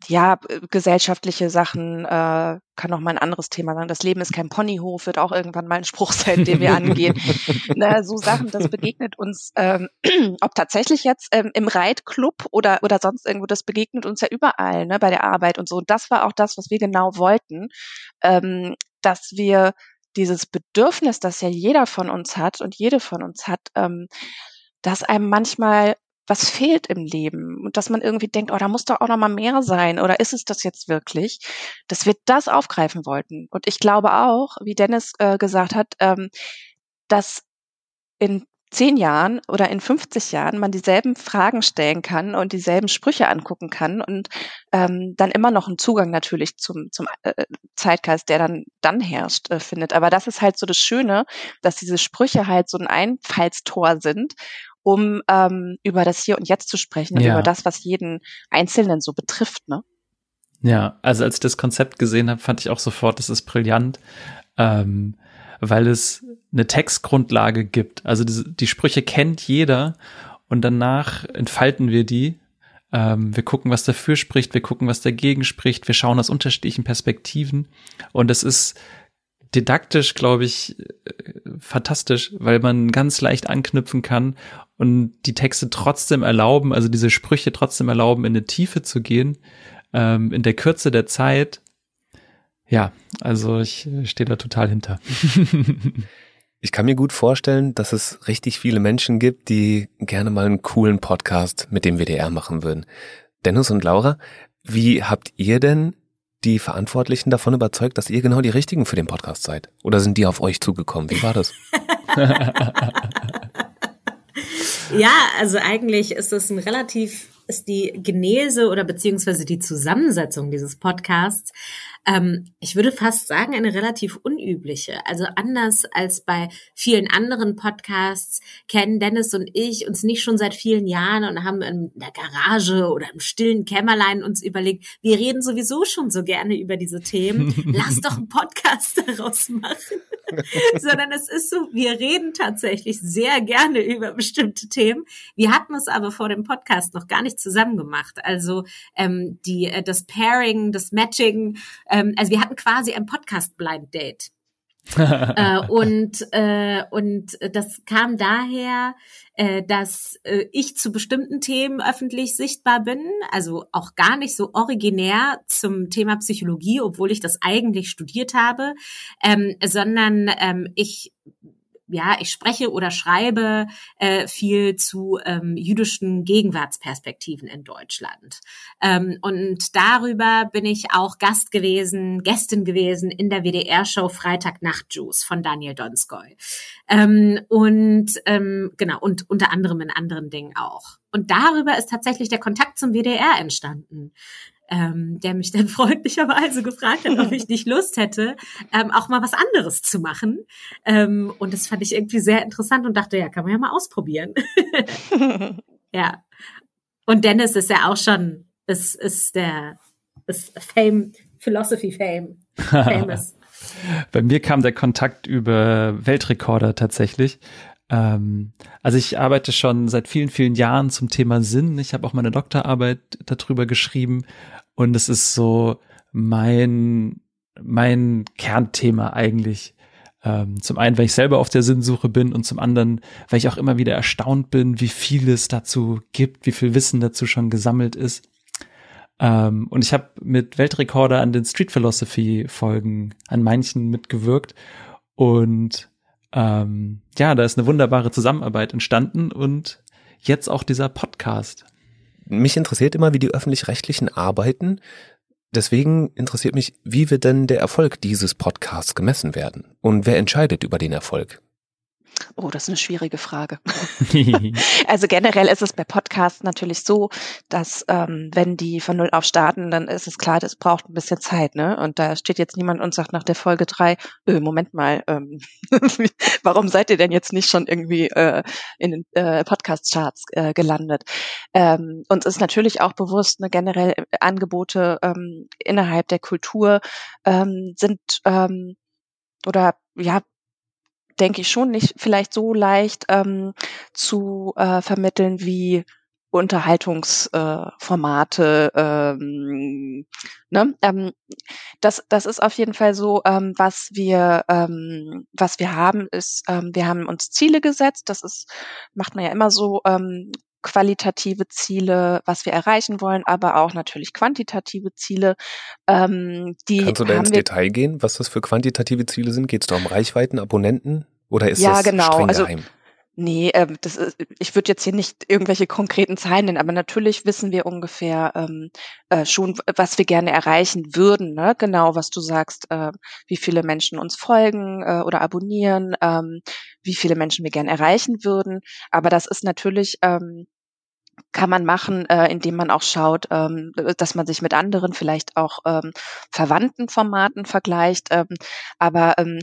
ja, gesellschaftliche Sachen, äh, kann auch mal ein anderes Thema sein. Das Leben ist kein Ponyhof, wird auch irgendwann mal ein Spruch sein, den wir angehen. Na, so Sachen, das begegnet uns, ähm, ob tatsächlich jetzt ähm, im Reitclub oder, oder sonst irgendwo, das begegnet uns ja überall, ne, bei der Arbeit und so. Und das war auch das, was wir genau wollten, ähm, dass wir dieses Bedürfnis, das ja jeder von uns hat und jede von uns hat, ähm, dass einem manchmal was fehlt im Leben und dass man irgendwie denkt, oh, da muss doch auch noch mal mehr sein oder ist es das jetzt wirklich, dass wir das aufgreifen wollten. Und ich glaube auch, wie Dennis äh, gesagt hat, ähm, dass in zehn Jahren oder in 50 Jahren man dieselben Fragen stellen kann und dieselben Sprüche angucken kann und ähm, dann immer noch einen Zugang natürlich zum, zum äh, Zeitgeist, der dann dann herrscht, äh, findet. Aber das ist halt so das Schöne, dass diese Sprüche halt so ein Einfallstor sind um ähm, über das Hier und Jetzt zu sprechen und über das, was jeden Einzelnen so betrifft. Ne? Ja, also als ich das Konzept gesehen habe, fand ich auch sofort, das ist brillant, ähm, weil es eine Textgrundlage gibt. Also die, die Sprüche kennt jeder und danach entfalten wir die. Ähm, wir gucken, was dafür spricht, wir gucken, was dagegen spricht, wir schauen aus unterschiedlichen Perspektiven und es ist didaktisch, glaube ich, äh, fantastisch, weil man ganz leicht anknüpfen kann und die Texte trotzdem erlauben, also diese Sprüche trotzdem erlauben, in eine Tiefe zu gehen, ähm, in der Kürze der Zeit. Ja, also ich äh, stehe da total hinter. Ich kann mir gut vorstellen, dass es richtig viele Menschen gibt, die gerne mal einen coolen Podcast mit dem WDR machen würden. Dennis und Laura, wie habt ihr denn die Verantwortlichen davon überzeugt, dass ihr genau die Richtigen für den Podcast seid? Oder sind die auf euch zugekommen? Wie war das? Ja, also eigentlich ist es ein relativ, ist die Genese oder beziehungsweise die Zusammensetzung dieses Podcasts ähm, ich würde fast sagen, eine relativ unübliche. Also anders als bei vielen anderen Podcasts kennen Dennis und ich uns nicht schon seit vielen Jahren und haben in der Garage oder im stillen Kämmerlein uns überlegt, wir reden sowieso schon so gerne über diese Themen. Lass doch einen Podcast daraus machen. Sondern es ist so, wir reden tatsächlich sehr gerne über bestimmte Themen. Wir hatten es aber vor dem Podcast noch gar nicht zusammen gemacht. Also ähm, die, äh, das Pairing, das Matching ähm, also wir hatten quasi ein Podcast-Blind Date. äh, und äh, und das kam daher, äh, dass äh, ich zu bestimmten Themen öffentlich sichtbar bin, also auch gar nicht so originär zum Thema Psychologie, obwohl ich das eigentlich studiert habe, ähm, sondern ähm, ich ja, ich spreche oder schreibe äh, viel zu ähm, jüdischen Gegenwartsperspektiven in Deutschland. Ähm, und darüber bin ich auch Gast gewesen, Gästin gewesen in der WDR-Show Freitag Nacht Juice von Daniel Donskoy. Ähm, und ähm, genau, und unter anderem in anderen Dingen auch. Und darüber ist tatsächlich der Kontakt zum WDR entstanden ähm, der mich dann freundlicherweise gefragt hat, ob ich nicht Lust hätte, ähm, auch mal was anderes zu machen. Ähm, und das fand ich irgendwie sehr interessant und dachte, ja, kann man ja mal ausprobieren. ja. Und Dennis ist ja auch schon, ist, ist der, ist Fame, Philosophy Fame, famous. Bei mir kam der Kontakt über Weltrekorder tatsächlich. Ähm, also ich arbeite schon seit vielen, vielen Jahren zum Thema Sinn. Ich habe auch meine Doktorarbeit darüber geschrieben und es ist so mein, mein Kernthema eigentlich. Ähm, zum einen, weil ich selber auf der Sinnsuche bin und zum anderen, weil ich auch immer wieder erstaunt bin, wie viel es dazu gibt, wie viel Wissen dazu schon gesammelt ist. Ähm, und ich habe mit Weltrekorder an den Street Philosophy Folgen an manchen mitgewirkt und ähm, ja, da ist eine wunderbare Zusammenarbeit entstanden und jetzt auch dieser Podcast mich interessiert immer, wie die öffentlich-rechtlichen arbeiten. Deswegen interessiert mich, wie wird denn der Erfolg dieses Podcasts gemessen werden? Und wer entscheidet über den Erfolg? Oh, das ist eine schwierige Frage. also generell ist es bei Podcasts natürlich so, dass ähm, wenn die von null auf starten, dann ist es klar, das braucht ein bisschen Zeit, ne? Und da steht jetzt niemand und sagt nach der Folge drei, öh, Moment mal, ähm, warum seid ihr denn jetzt nicht schon irgendwie äh, in den äh, Podcast-Charts äh, gelandet? Ähm, uns ist natürlich auch bewusst, ne, generell äh, Angebote ähm, innerhalb der Kultur ähm, sind ähm, oder ja, denke ich schon, nicht vielleicht so leicht ähm, zu äh, vermitteln wie Unterhaltungsformate. Äh, ähm, ne? ähm, das, das ist auf jeden Fall so, ähm, was wir, ähm, was wir haben, ist, ähm, wir haben uns Ziele gesetzt. Das ist, macht man ja immer so. Ähm, qualitative Ziele, was wir erreichen wollen, aber auch natürlich quantitative Ziele. Ähm, die Kannst du da ins Detail gehen, was das für quantitative Ziele sind? Geht es da um Reichweiten, Abonnenten oder ist ja, das genau. streng also, geheim? Nee, ähm, das ist, ich würde jetzt hier nicht irgendwelche konkreten Zahlen nennen, aber natürlich wissen wir ungefähr ähm, äh, schon, was wir gerne erreichen würden. Ne? Genau, was du sagst, äh, wie viele Menschen uns folgen äh, oder abonnieren, ähm, wie viele Menschen wir gerne erreichen würden. Aber das ist natürlich ähm, kann man machen, äh, indem man auch schaut, ähm, dass man sich mit anderen, vielleicht auch ähm, verwandten Formaten vergleicht. Ähm, aber ähm,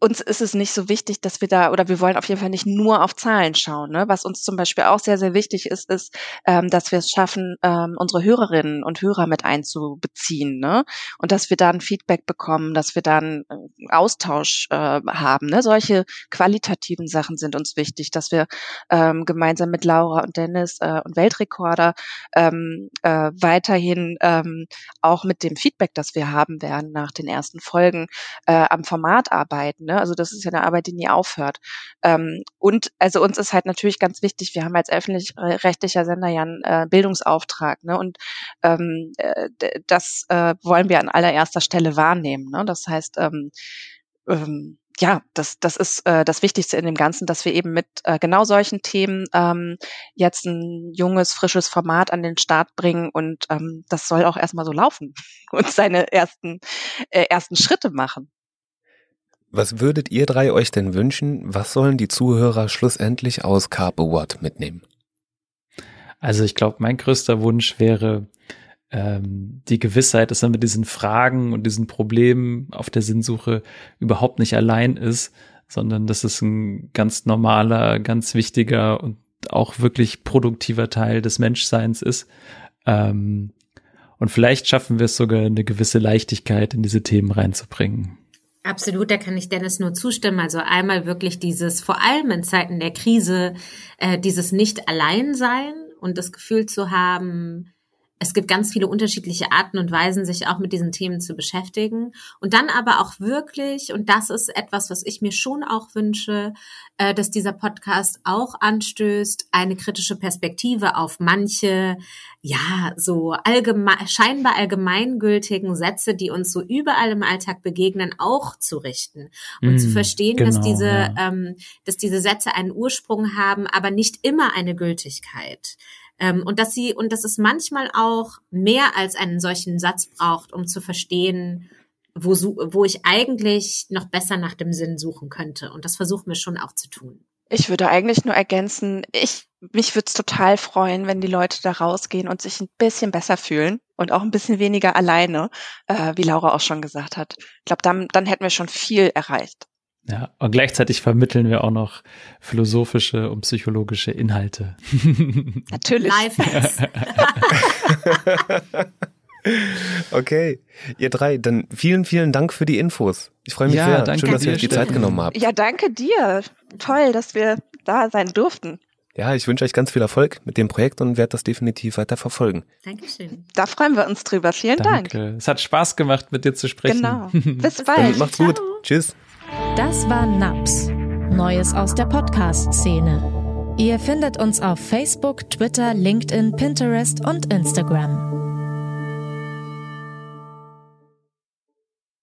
uns ist es nicht so wichtig, dass wir da, oder wir wollen auf jeden Fall nicht nur auf Zahlen schauen. Ne? Was uns zum Beispiel auch sehr, sehr wichtig ist, ist, ähm, dass wir es schaffen, ähm, unsere Hörerinnen und Hörer mit einzubeziehen. Ne? Und dass wir dann Feedback bekommen, dass wir dann äh, Austausch äh, haben. Ne? Solche qualitativen Sachen sind uns wichtig, dass wir ähm, gemeinsam mit Laura und Dennis äh, und Weltrekorder ähm, äh, weiterhin ähm, auch mit dem Feedback, das wir haben werden nach den ersten Folgen, äh, am Format arbeiten Ne? Also das ist ja eine Arbeit, die nie aufhört. Ähm, und also uns ist halt natürlich ganz wichtig, wir haben als öffentlich-rechtlicher Sender ja einen äh, Bildungsauftrag. Ne? Und ähm, äh, das äh, wollen wir an allererster Stelle wahrnehmen. Ne? Das heißt, ähm, ähm, ja, das, das ist äh, das Wichtigste in dem Ganzen, dass wir eben mit äh, genau solchen Themen ähm, jetzt ein junges, frisches Format an den Start bringen und ähm, das soll auch erstmal so laufen und seine ersten, äh, ersten Schritte machen. Was würdet ihr drei euch denn wünschen? Was sollen die Zuhörer schlussendlich aus Carpe What mitnehmen? Also ich glaube, mein größter Wunsch wäre ähm, die Gewissheit, dass man mit diesen Fragen und diesen Problemen auf der Sinnsuche überhaupt nicht allein ist, sondern dass es ein ganz normaler, ganz wichtiger und auch wirklich produktiver Teil des Menschseins ist. Ähm, und vielleicht schaffen wir es sogar, eine gewisse Leichtigkeit in diese Themen reinzubringen. Absolut, da kann ich Dennis nur zustimmen. Also einmal wirklich dieses, vor allem in Zeiten der Krise, äh, dieses Nicht-Allein-Sein und das Gefühl zu haben, es gibt ganz viele unterschiedliche Arten und Weisen, sich auch mit diesen Themen zu beschäftigen. Und dann aber auch wirklich, und das ist etwas, was ich mir schon auch wünsche, äh, dass dieser Podcast auch anstößt, eine kritische Perspektive auf manche, ja, so allgemein, scheinbar allgemeingültigen Sätze, die uns so überall im Alltag begegnen, auch zu richten. Und mm, zu verstehen, genau, dass diese, ja. ähm, dass diese Sätze einen Ursprung haben, aber nicht immer eine Gültigkeit. Ähm, und dass sie, und dass es manchmal auch mehr als einen solchen Satz braucht, um zu verstehen, wo, wo ich eigentlich noch besser nach dem Sinn suchen könnte. Und das versuchen wir schon auch zu tun. Ich würde eigentlich nur ergänzen, ich, mich würde es total freuen, wenn die Leute da rausgehen und sich ein bisschen besser fühlen und auch ein bisschen weniger alleine, äh, wie Laura auch schon gesagt hat. Ich glaube, dann, dann hätten wir schon viel erreicht. Ja, und gleichzeitig vermitteln wir auch noch philosophische und psychologische Inhalte. Natürlich. okay, ihr drei, dann vielen, vielen Dank für die Infos. Ich freue mich ja, sehr. Danke Schön, dass ihr euch die Zeit genommen habt. Ja, danke dir. Toll, dass wir da sein durften. Ja, ich wünsche euch ganz viel Erfolg mit dem Projekt und werde das definitiv weiter verfolgen. Dankeschön. Da freuen wir uns drüber. Vielen Danke. Dank. Es hat Spaß gemacht, mit dir zu sprechen. Genau. Bis bald. Macht's Ciao. gut. Tschüss. Das war NAPS, Neues aus der Podcast-Szene. Ihr findet uns auf Facebook, Twitter, LinkedIn, Pinterest und Instagram.